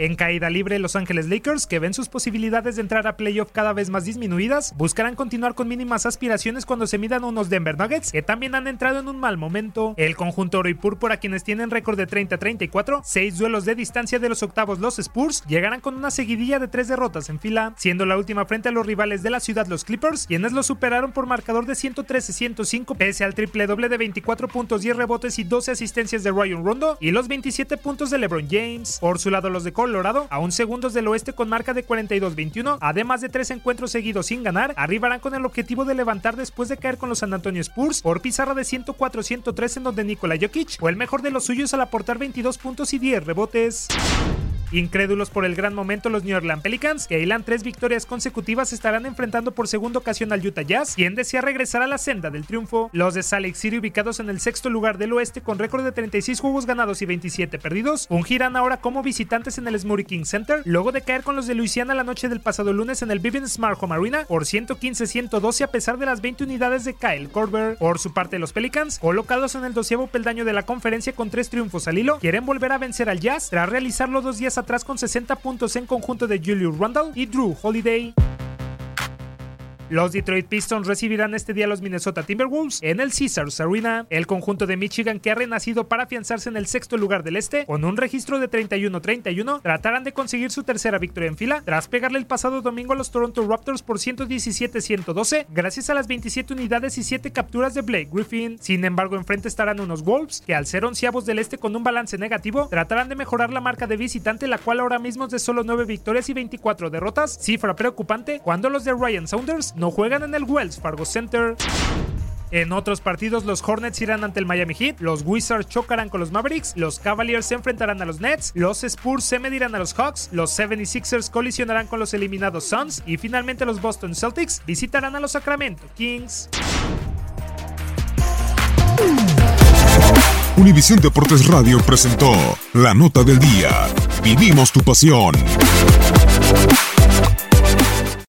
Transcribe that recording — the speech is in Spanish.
En caída libre, Los Ángeles Lakers, que ven sus posibilidades de entrar a playoff cada vez más disminuidas, buscarán continuar con mínimas aspiraciones cuando se midan unos Denver Nuggets, que también han entrado en un mal momento. El conjunto oro y púrpura, quienes tienen récord de 30-34, seis duelos de distancia de los octavos, los Spurs, llegarán con una seguidilla de tres derrotas en fila, siendo la última frente a los rivales de la ciudad, los Clippers, quienes lo superaron por marcador de 113-105, pese al triple doble de 24 puntos, 10 rebotes y 12 asistencias de Ryan Rondo, y los 27 puntos de LeBron James. Por su lado, los de Colorado, aún segundos del oeste con marca de 42-21, además de tres encuentros seguidos sin ganar, arribarán con el objetivo de levantar después de caer con los San Antonio Spurs por pizarra de 104-103 en donde Nikola Jokic fue el mejor de los suyos al aportar 22 puntos y 10 rebotes. Incrédulos por el gran momento, los New Orleans Pelicans, que hilan tres victorias consecutivas, estarán enfrentando por segunda ocasión al Utah Jazz, quien desea regresar a la senda del triunfo. Los de Salt City, ubicados en el sexto lugar del oeste con récord de 36 juegos ganados y 27 perdidos, fungirán ahora como visitantes en el Smoothie King Center, luego de caer con los de Luisiana la noche del pasado lunes en el Vivint Smart Home Arena por 115-112 a pesar de las 20 unidades de Kyle Korver. Por su parte, los Pelicans, colocados en el doceavo peldaño de la conferencia con tres triunfos al hilo, quieren volver a vencer al Jazz tras realizarlo dos días atrás con 60 puntos en conjunto de Julius Randle y Drew Holiday. Los Detroit Pistons recibirán este día a los Minnesota Timberwolves en el Caesars Arena. El conjunto de Michigan que ha renacido para afianzarse en el sexto lugar del este con un registro de 31-31 tratarán de conseguir su tercera victoria en fila tras pegarle el pasado domingo a los Toronto Raptors por 117-112 gracias a las 27 unidades y 7 capturas de Blake Griffin. Sin embargo, enfrente estarán unos Wolves que al ser onceavos del este con un balance negativo tratarán de mejorar la marca de visitante la cual ahora mismo es de solo 9 victorias y 24 derrotas, cifra preocupante cuando los de Ryan Saunders no juegan en el Wells Fargo Center. En otros partidos, los Hornets irán ante el Miami Heat, los Wizards chocarán con los Mavericks, los Cavaliers se enfrentarán a los Nets, los Spurs se medirán a los Hawks, los 76ers colisionarán con los eliminados Suns y finalmente los Boston Celtics visitarán a los Sacramento Kings. Univisión Deportes Radio presentó La Nota del Día. Vivimos tu pasión.